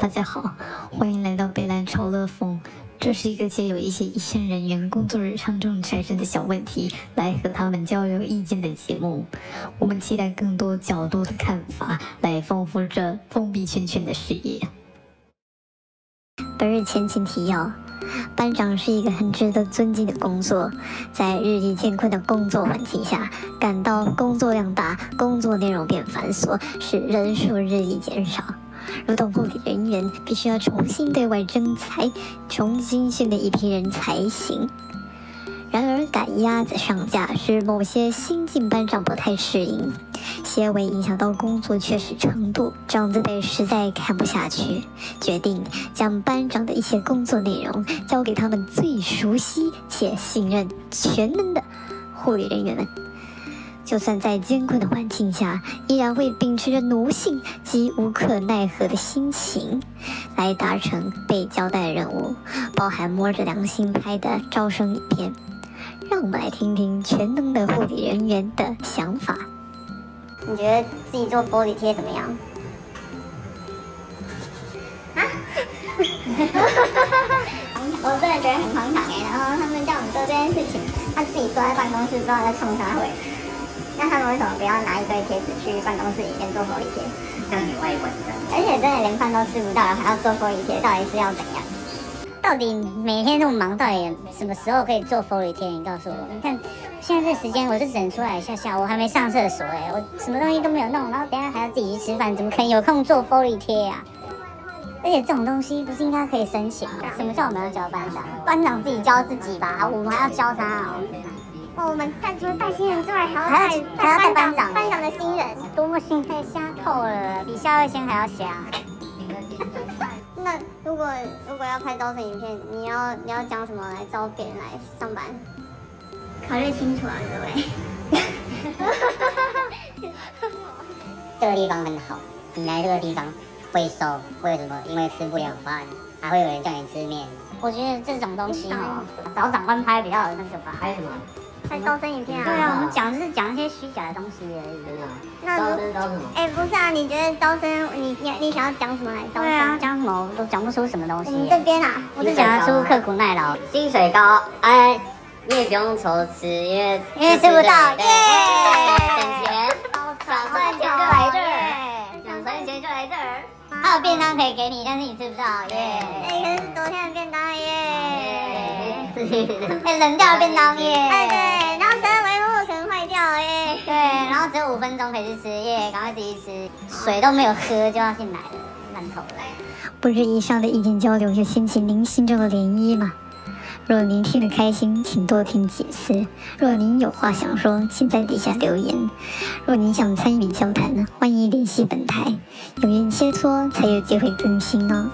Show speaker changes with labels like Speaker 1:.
Speaker 1: 大家好，欢迎来到北蓝潮乐风。这是一个借由一些一线人员工作日常中产生的小问题来和他们交流意见的节目。我们期待更多角度的看法，来丰富这封闭圈圈的视野。
Speaker 2: 本日前情提要：班长是一个很值得尊敬的工作，在日益艰困的工作环境下，感到工作量大，工作内容变繁琐，使人数日益减少。如同护理人员必须要重新对外征才，重新训练一批人才行。然而赶鸭子上架是某些新进班长不太适应，些微影响到工作确实程度。长子辈实在看不下去，决定将班长的一些工作内容交给他们最熟悉且信任、全能的护理人员们。就算在艰困的环境下，依然会秉持着奴性及无可奈何的心情，来达成被交代的任务，包含摸着良心拍的招生影片。让我们来听听全能的护理人员的想法。
Speaker 3: 你觉得自己做玻璃贴怎么样？啊？我真的觉得很荒唐哎。然后他们叫我们做这件事情，他自己坐在办公室不知道在冲啥会。那他们为什么不要拿一堆贴纸去办公室里面做玻璃贴？
Speaker 4: 这样很外观
Speaker 3: 而且真的连饭都吃不到，还要做玻璃贴，到底是要怎样？到底每天那么忙，到底什么时候可以做玻璃贴？你告诉我。你看现在这时间，我就只能出来下下，我还没上厕所哎，我什么东西都没有弄，然后等下还要自己去吃饭，怎么可能有空做玻璃贴呀？而且这种东西不是应该可以申请吗？什么叫我们要教班长？班长自己教自己吧，我们还要教他哦。哦，我们带除了带新人之外，还要带还要带班长，班长的新人，多么心太瞎透了，比夏卫先还要瞎。那如果如果要拍招生影片，你要你要讲什么来招别人来上班？考虑清楚啊，各位。这个地方很好，你来这个地方会瘦，为什么？因为吃不了饭，还会有人叫你吃面。我觉得这种东西哦，找长官拍比较那个吧。
Speaker 4: 拍什么？
Speaker 3: 拍招生影片啊？对啊，我们讲就是讲一些虚假的东西而已。
Speaker 4: 那招生招什么？哎，
Speaker 3: 不是啊，你觉得招生，你你你想要讲什么来招生？对啊，讲什么都讲不出什么东西。我们这边啊，我就讲得出刻苦耐劳，
Speaker 4: 薪水高，哎，你也不用愁吃，因为
Speaker 3: 因为吃不到，
Speaker 4: 耶，省钱，想赚钱就来这儿，想赚钱就来这儿。
Speaker 3: 还有便当可以给你，但是你吃不到，耶。那个是昨天的便当耶，哎，冷掉便当耶，哎。对，五分钟可以去吃，耶，赶快自己吃，水都没有喝就要进来了，烂透了。
Speaker 2: 不是以上的意见交流就掀起您心中的涟漪吗？若您听得开心，请多听几次；若您有话想说，请在底下留言。若您想参与交谈，欢迎联系本台，有缘切磋才有机会更新哦。